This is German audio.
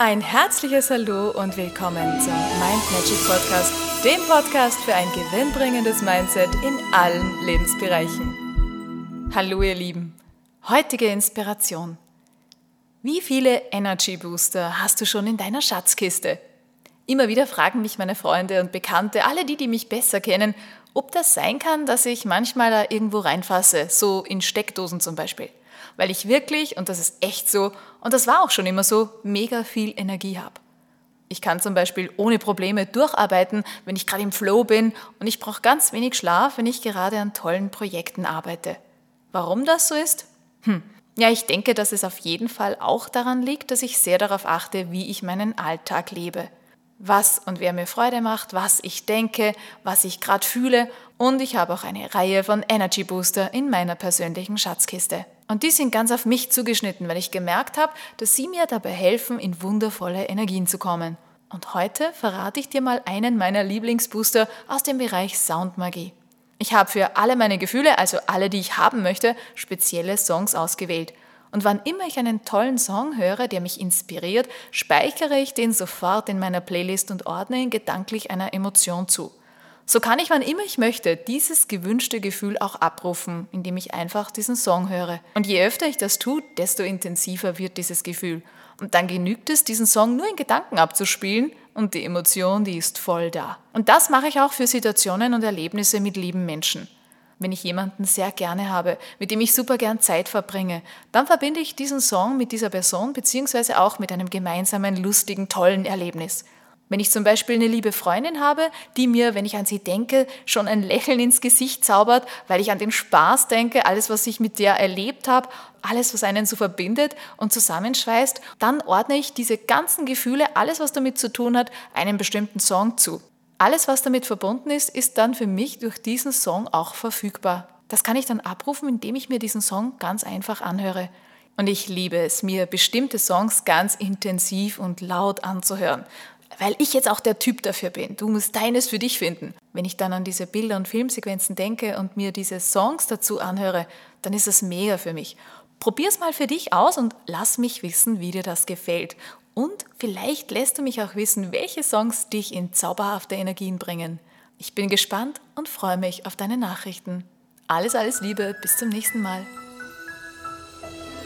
Ein herzliches Hallo und willkommen zum Mind Magic Podcast, dem Podcast für ein gewinnbringendes Mindset in allen Lebensbereichen. Hallo ihr Lieben, heutige Inspiration. Wie viele Energy Booster hast du schon in deiner Schatzkiste? Immer wieder fragen mich meine Freunde und Bekannte, alle die, die mich besser kennen, ob das sein kann, dass ich manchmal da irgendwo reinfasse, so in Steckdosen zum Beispiel weil ich wirklich, und das ist echt so, und das war auch schon immer so, mega viel Energie habe. Ich kann zum Beispiel ohne Probleme durcharbeiten, wenn ich gerade im Flow bin und ich brauche ganz wenig Schlaf, wenn ich gerade an tollen Projekten arbeite. Warum das so ist? Hm. Ja, ich denke, dass es auf jeden Fall auch daran liegt, dass ich sehr darauf achte, wie ich meinen Alltag lebe. Was und wer mir Freude macht, was ich denke, was ich gerade fühle und ich habe auch eine Reihe von Energy Booster in meiner persönlichen Schatzkiste. Und die sind ganz auf mich zugeschnitten, weil ich gemerkt habe, dass sie mir dabei helfen, in wundervolle Energien zu kommen. Und heute verrate ich dir mal einen meiner Lieblingsbooster aus dem Bereich Soundmagie. Ich habe für alle meine Gefühle, also alle, die ich haben möchte, spezielle Songs ausgewählt. Und wann immer ich einen tollen Song höre, der mich inspiriert, speichere ich den sofort in meiner Playlist und ordne ihn gedanklich einer Emotion zu. So kann ich, wann immer ich möchte, dieses gewünschte Gefühl auch abrufen, indem ich einfach diesen Song höre. Und je öfter ich das tue, desto intensiver wird dieses Gefühl. Und dann genügt es, diesen Song nur in Gedanken abzuspielen und die Emotion, die ist voll da. Und das mache ich auch für Situationen und Erlebnisse mit lieben Menschen. Wenn ich jemanden sehr gerne habe, mit dem ich super gern Zeit verbringe, dann verbinde ich diesen Song mit dieser Person beziehungsweise auch mit einem gemeinsamen, lustigen, tollen Erlebnis. Wenn ich zum Beispiel eine liebe Freundin habe, die mir, wenn ich an sie denke, schon ein Lächeln ins Gesicht zaubert, weil ich an den Spaß denke, alles, was ich mit der erlebt habe, alles, was einen so verbindet und zusammenschweißt, dann ordne ich diese ganzen Gefühle, alles, was damit zu tun hat, einem bestimmten Song zu. Alles, was damit verbunden ist, ist dann für mich durch diesen Song auch verfügbar. Das kann ich dann abrufen, indem ich mir diesen Song ganz einfach anhöre. Und ich liebe es, mir bestimmte Songs ganz intensiv und laut anzuhören weil ich jetzt auch der Typ dafür bin. Du musst deines für dich finden. Wenn ich dann an diese Bilder und Filmsequenzen denke und mir diese Songs dazu anhöre, dann ist das mega für mich. Probier's mal für dich aus und lass mich wissen, wie dir das gefällt. Und vielleicht lässt du mich auch wissen, welche Songs dich in zauberhafte Energien bringen. Ich bin gespannt und freue mich auf deine Nachrichten. Alles, alles Liebe, bis zum nächsten Mal.